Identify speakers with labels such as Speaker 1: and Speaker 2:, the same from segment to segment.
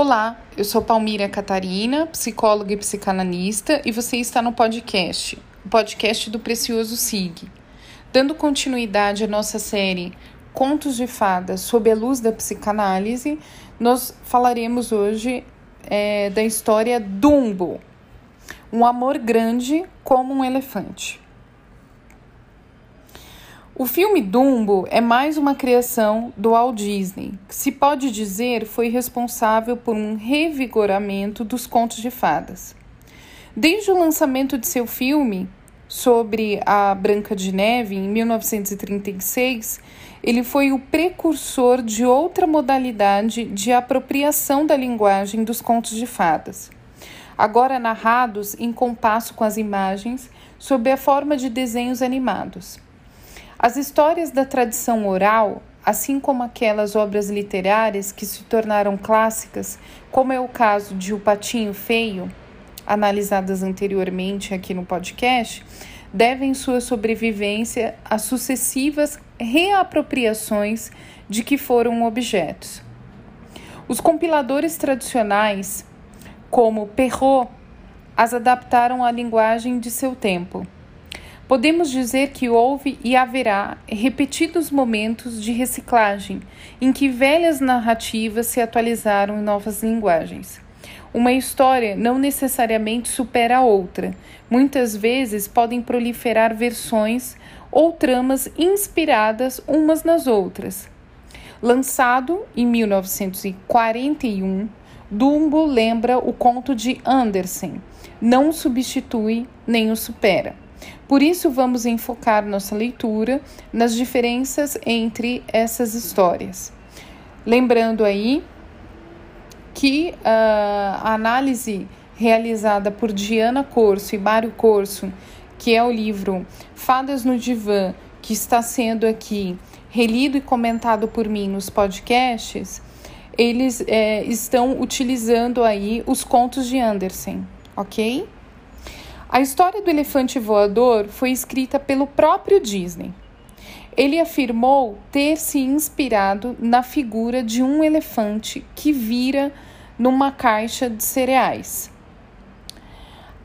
Speaker 1: Olá, eu sou Palmira Catarina, psicóloga e psicanalista, e você está no podcast, o podcast do Precioso SIG. Dando continuidade à nossa série Contos de Fadas sob a luz da psicanálise, nós falaremos hoje é, da história Dumbo, um amor grande como um elefante. O filme Dumbo é mais uma criação do Walt Disney, que se pode dizer foi responsável por um revigoramento dos contos de fadas. Desde o lançamento de seu filme sobre a Branca de Neve em 1936, ele foi o precursor de outra modalidade de apropriação da linguagem dos contos de fadas, agora narrados em compasso com as imagens sob a forma de desenhos animados. As histórias da tradição oral, assim como aquelas obras literárias que se tornaram clássicas, como é o caso de O Patinho Feio, analisadas anteriormente aqui no podcast, devem sua sobrevivência a sucessivas reapropriações de que foram objetos. Os compiladores tradicionais, como Perrault, as adaptaram à linguagem de seu tempo. Podemos dizer que houve e haverá repetidos momentos de reciclagem em que velhas narrativas se atualizaram em novas linguagens. Uma história não necessariamente supera a outra. Muitas vezes podem proliferar versões ou tramas inspiradas umas nas outras. Lançado em 1941, Dumbo lembra o conto de Andersen, não substitui nem o supera. Por isso, vamos enfocar nossa leitura nas diferenças entre essas histórias. Lembrando aí que uh, a análise realizada por Diana Corso e Mário Corso, que é o livro Fadas no Divã, que está sendo aqui relido e comentado por mim nos podcasts, eles é, estão utilizando aí os contos de Andersen, ok? A história do elefante voador foi escrita pelo próprio Disney. Ele afirmou ter se inspirado na figura de um elefante que vira numa caixa de cereais.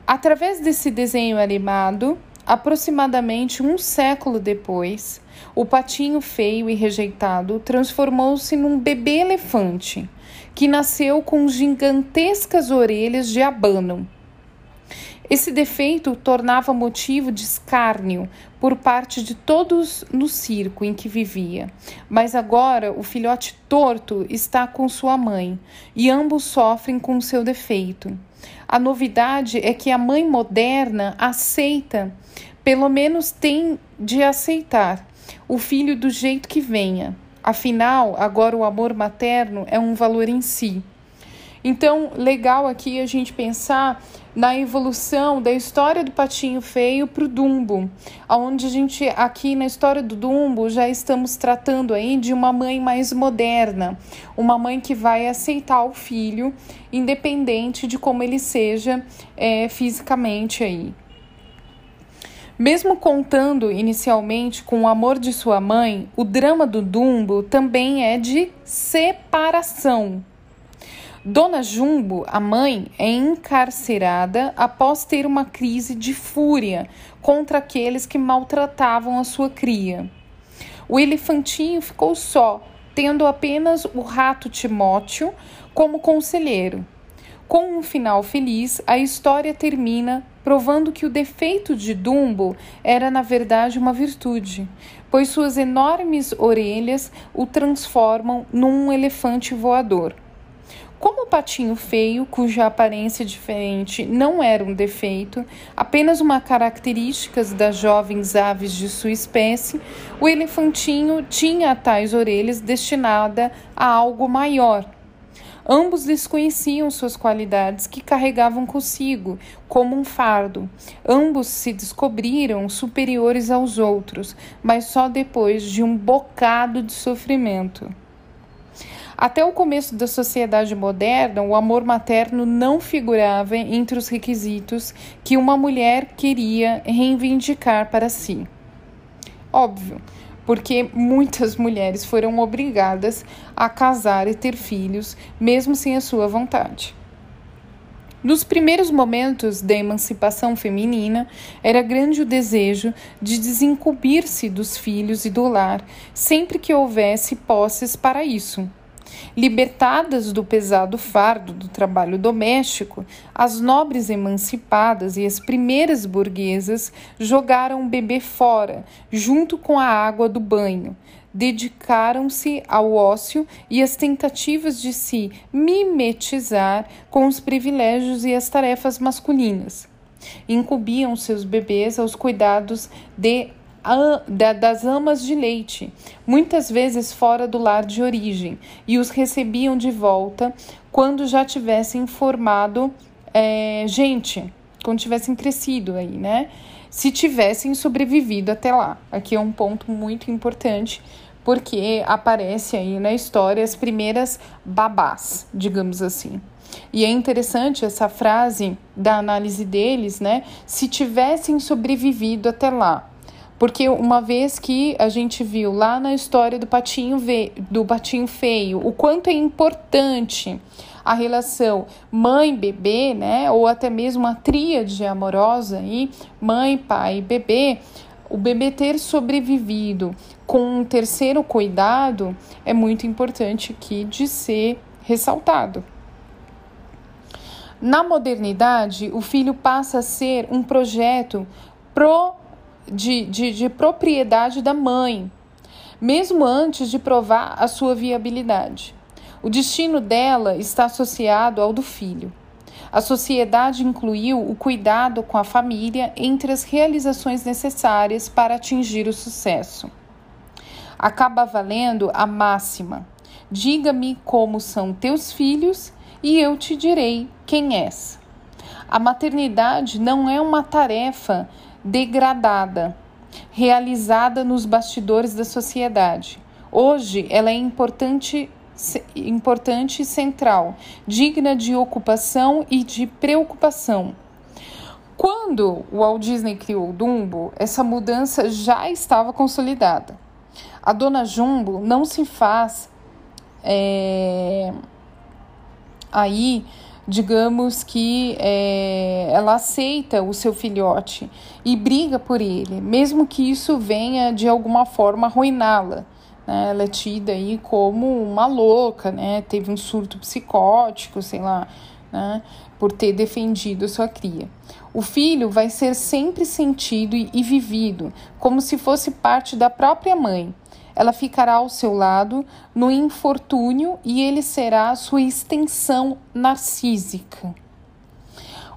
Speaker 1: Através desse desenho animado, aproximadamente um século depois, o patinho feio e rejeitado transformou-se num bebê elefante que nasceu com gigantescas orelhas de abano esse defeito tornava motivo de escárnio por parte de todos no circo em que vivia. Mas agora o filhote torto está com sua mãe e ambos sofrem com seu defeito. A novidade é que a mãe moderna aceita, pelo menos tem de aceitar, o filho do jeito que venha. Afinal, agora o amor materno é um valor em si. Então, legal aqui a gente pensar na evolução da história do patinho feio para o Dumbo, onde a gente aqui na história do Dumbo já estamos tratando aí de uma mãe mais moderna, uma mãe que vai aceitar o filho, independente de como ele seja é, fisicamente aí. Mesmo contando inicialmente com o amor de sua mãe, o drama do Dumbo também é de separação Dona Jumbo, a mãe, é encarcerada após ter uma crise de fúria contra aqueles que maltratavam a sua cria. O elefantinho ficou só, tendo apenas o rato Timóteo como conselheiro. Com um final feliz, a história termina provando que o defeito de Dumbo era na verdade uma virtude, pois suas enormes orelhas o transformam num elefante voador. Como o patinho feio, cuja aparência diferente não era um defeito, apenas uma característica das jovens aves de sua espécie, o elefantinho tinha tais orelhas destinada a algo maior. Ambos desconheciam suas qualidades que carregavam consigo, como um fardo. Ambos se descobriram superiores aos outros, mas só depois de um bocado de sofrimento. Até o começo da sociedade moderna, o amor materno não figurava entre os requisitos que uma mulher queria reivindicar para si. Óbvio, porque muitas mulheres foram obrigadas a casar e ter filhos, mesmo sem a sua vontade. Nos primeiros momentos da emancipação feminina, era grande o desejo de desincumbir-se dos filhos e do lar, sempre que houvesse posses para isso. Libertadas do pesado fardo do trabalho doméstico, as nobres emancipadas e as primeiras burguesas jogaram o bebê fora, junto com a água do banho. Dedicaram-se ao ócio e às tentativas de se mimetizar com os privilégios e as tarefas masculinas. Incumbiam seus bebês aos cuidados de das amas de leite, muitas vezes fora do lar de origem, e os recebiam de volta quando já tivessem formado é, gente, quando tivessem crescido aí, né? Se tivessem sobrevivido até lá. Aqui é um ponto muito importante, porque aparece aí na história as primeiras babás, digamos assim. E é interessante essa frase da análise deles, né? Se tivessem sobrevivido até lá. Porque uma vez que a gente viu lá na história do patinho, ve do patinho feio, o quanto é importante a relação mãe-bebê, né, ou até mesmo a tríade amorosa aí, mãe, pai e bebê, o bebê ter sobrevivido com um terceiro cuidado é muito importante aqui de ser ressaltado. Na modernidade, o filho passa a ser um projeto pro de, de, de propriedade da mãe, mesmo antes de provar a sua viabilidade. O destino dela está associado ao do filho. A sociedade incluiu o cuidado com a família entre as realizações necessárias para atingir o sucesso. Acaba valendo a máxima: diga-me como são teus filhos e eu te direi quem és. A maternidade não é uma tarefa degradada, realizada nos bastidores da sociedade. Hoje, ela é importante importante e central, digna de ocupação e de preocupação. Quando o Walt Disney criou o Dumbo, essa mudança já estava consolidada. A dona Jumbo não se faz é, aí digamos que é, ela aceita o seu filhote e briga por ele, mesmo que isso venha de alguma forma arruiná-la. Né? Ela é tida aí como uma louca, né? teve um surto psicótico, sei lá, né? por ter defendido sua cria. O filho vai ser sempre sentido e vivido como se fosse parte da própria mãe ela ficará ao seu lado no infortúnio e ele será sua extensão narcísica.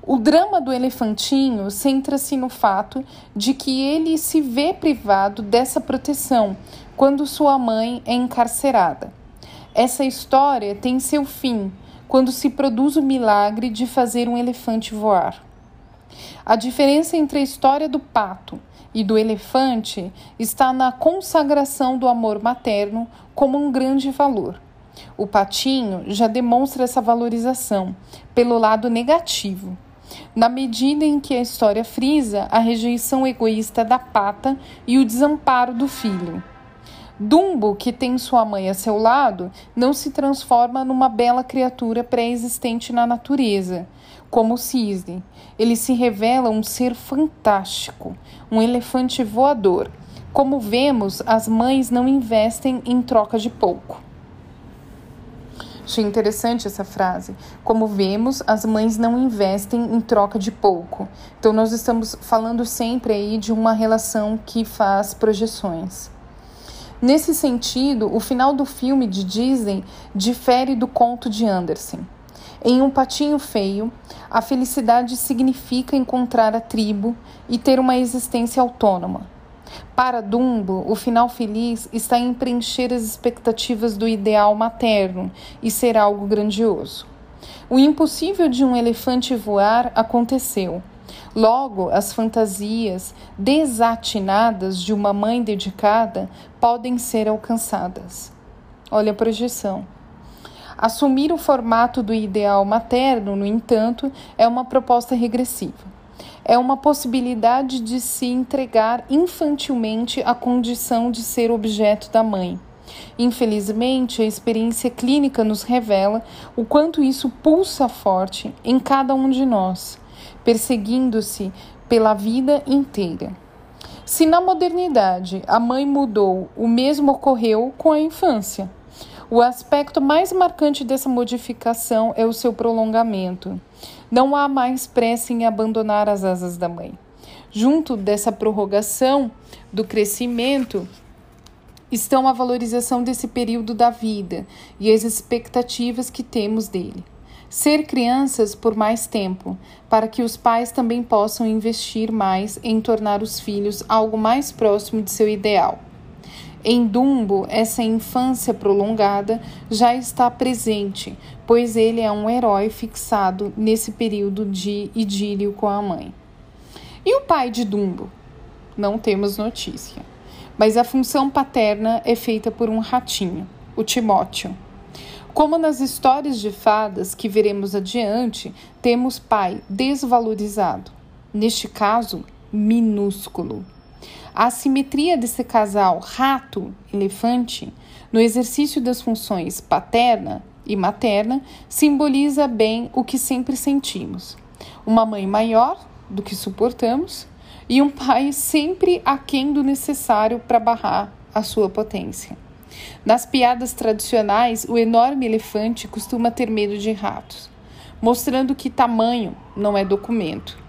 Speaker 1: O drama do elefantinho centra-se no fato de que ele se vê privado dessa proteção quando sua mãe é encarcerada. Essa história tem seu fim quando se produz o milagre de fazer um elefante voar. A diferença entre a história do pato e do elefante está na consagração do amor materno como um grande valor. O patinho já demonstra essa valorização pelo lado negativo, na medida em que a história frisa a rejeição egoísta da pata e o desamparo do filho. Dumbo, que tem sua mãe a seu lado, não se transforma numa bela criatura pré-existente na natureza, como o cisne. Ele se revela um ser fantástico, um elefante voador. Como vemos, as mães não investem em troca de pouco. Achei interessante essa frase. Como vemos, as mães não investem em troca de pouco. Então, nós estamos falando sempre aí de uma relação que faz projeções. Nesse sentido, o final do filme de Disney difere do conto de Anderson. Em um patinho feio, a felicidade significa encontrar a tribo e ter uma existência autônoma. Para Dumbo, o final feliz está em preencher as expectativas do ideal materno e ser algo grandioso. O impossível de um elefante voar aconteceu. Logo, as fantasias desatinadas de uma mãe dedicada podem ser alcançadas. Olha a projeção. Assumir o formato do ideal materno, no entanto, é uma proposta regressiva. é uma possibilidade de se entregar infantilmente à condição de ser objeto da mãe. Infelizmente, a experiência clínica nos revela o quanto isso pulsa forte em cada um de nós, perseguindo-se pela vida inteira. Se na modernidade a mãe mudou, o mesmo ocorreu com a infância. O aspecto mais marcante dessa modificação é o seu prolongamento. Não há mais pressa em abandonar as asas da mãe. Junto dessa prorrogação do crescimento, estão a valorização desse período da vida e as expectativas que temos dele. Ser crianças por mais tempo, para que os pais também possam investir mais em tornar os filhos algo mais próximo de seu ideal. Em Dumbo, essa infância prolongada já está presente, pois ele é um herói fixado nesse período de idílio com a mãe. E o pai de Dumbo? Não temos notícia. Mas a função paterna é feita por um ratinho, o Timóteo. Como nas histórias de fadas que veremos adiante, temos pai desvalorizado, neste caso, minúsculo. A assimetria desse casal rato-elefante no exercício das funções paterna e materna simboliza bem o que sempre sentimos. Uma mãe maior do que suportamos e um pai sempre aquém do necessário para barrar a sua potência. Nas piadas tradicionais, o enorme elefante costuma ter medo de ratos, mostrando que tamanho não é documento.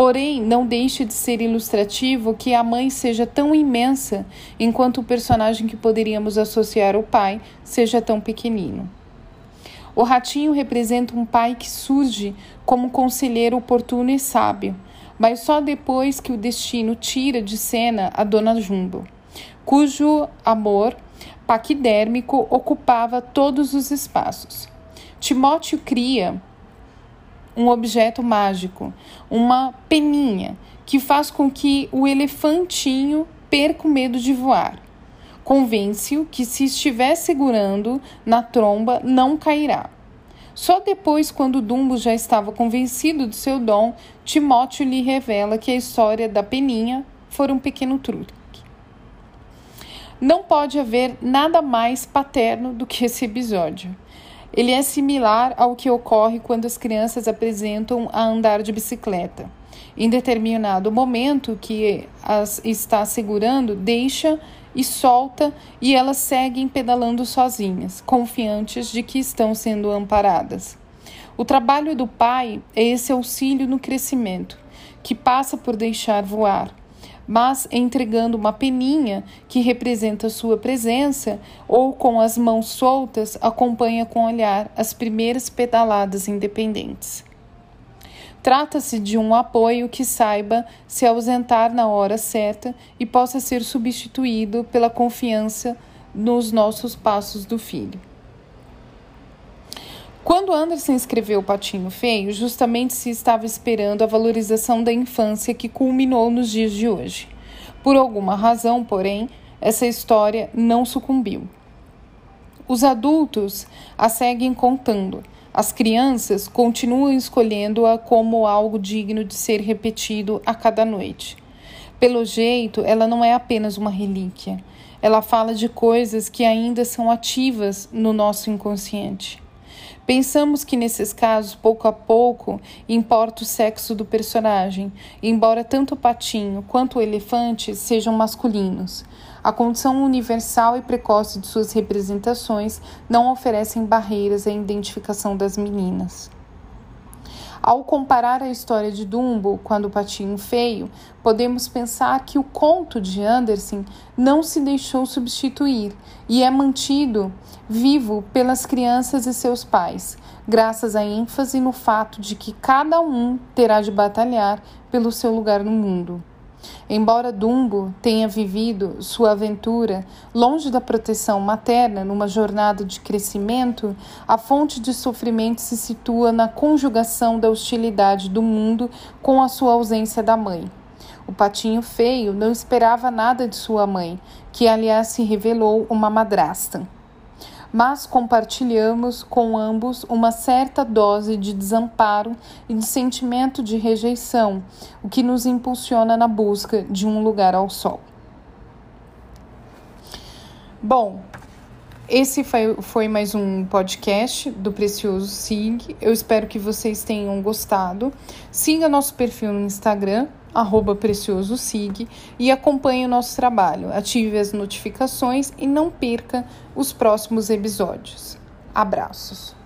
Speaker 1: Porém, não deixa de ser ilustrativo que a mãe seja tão imensa, enquanto o personagem que poderíamos associar ao pai seja tão pequenino. O ratinho representa um pai que surge como conselheiro oportuno e sábio, mas só depois que o destino tira de cena a dona Jumbo, cujo amor paquidérmico ocupava todos os espaços. Timóteo cria um objeto mágico, uma peninha, que faz com que o elefantinho perca o medo de voar. Convence-o que, se estiver segurando na tromba, não cairá. Só depois, quando Dumbo já estava convencido do seu dom, Timóteo lhe revela que a história da peninha foi um pequeno truque. Não pode haver nada mais paterno do que esse episódio. Ele é similar ao que ocorre quando as crianças apresentam a andar de bicicleta. Em determinado momento que as está segurando, deixa e solta e elas seguem pedalando sozinhas, confiantes de que estão sendo amparadas. O trabalho do pai é esse auxílio no crescimento, que passa por deixar voar, mas entregando uma peninha que representa sua presença, ou com as mãos soltas, acompanha com olhar as primeiras pedaladas independentes. Trata-se de um apoio que saiba se ausentar na hora certa e possa ser substituído pela confiança nos nossos passos do filho. Quando Anderson escreveu Patinho Feio, justamente se estava esperando a valorização da infância que culminou nos dias de hoje. Por alguma razão, porém, essa história não sucumbiu. Os adultos a seguem contando. As crianças continuam escolhendo-a como algo digno de ser repetido a cada noite. Pelo jeito, ela não é apenas uma relíquia. Ela fala de coisas que ainda são ativas no nosso inconsciente. Pensamos que nesses casos, pouco a pouco, importa o sexo do personagem, embora tanto o patinho quanto o elefante sejam masculinos. A condição universal e precoce de suas representações não oferecem barreiras à identificação das meninas. Ao comparar a história de Dumbo com a do Patinho Feio, podemos pensar que o conto de Anderson não se deixou substituir e é mantido vivo pelas crianças e seus pais, graças à ênfase no fato de que cada um terá de batalhar pelo seu lugar no mundo. Embora Dumbo tenha vivido sua aventura longe da proteção materna numa jornada de crescimento, a fonte de sofrimento se situa na conjugação da hostilidade do mundo com a sua ausência da mãe. O patinho feio não esperava nada de sua mãe, que aliás se revelou uma madrasta. Mas compartilhamos com ambos uma certa dose de desamparo e de sentimento de rejeição, o que nos impulsiona na busca de um lugar ao sol. Bom, esse foi, foi mais um podcast do Precioso SIG. Eu espero que vocês tenham gostado. Siga nosso perfil no Instagram, arroba Precioso SIG, e acompanhe o nosso trabalho. Ative as notificações e não perca os próximos episódios. Abraços!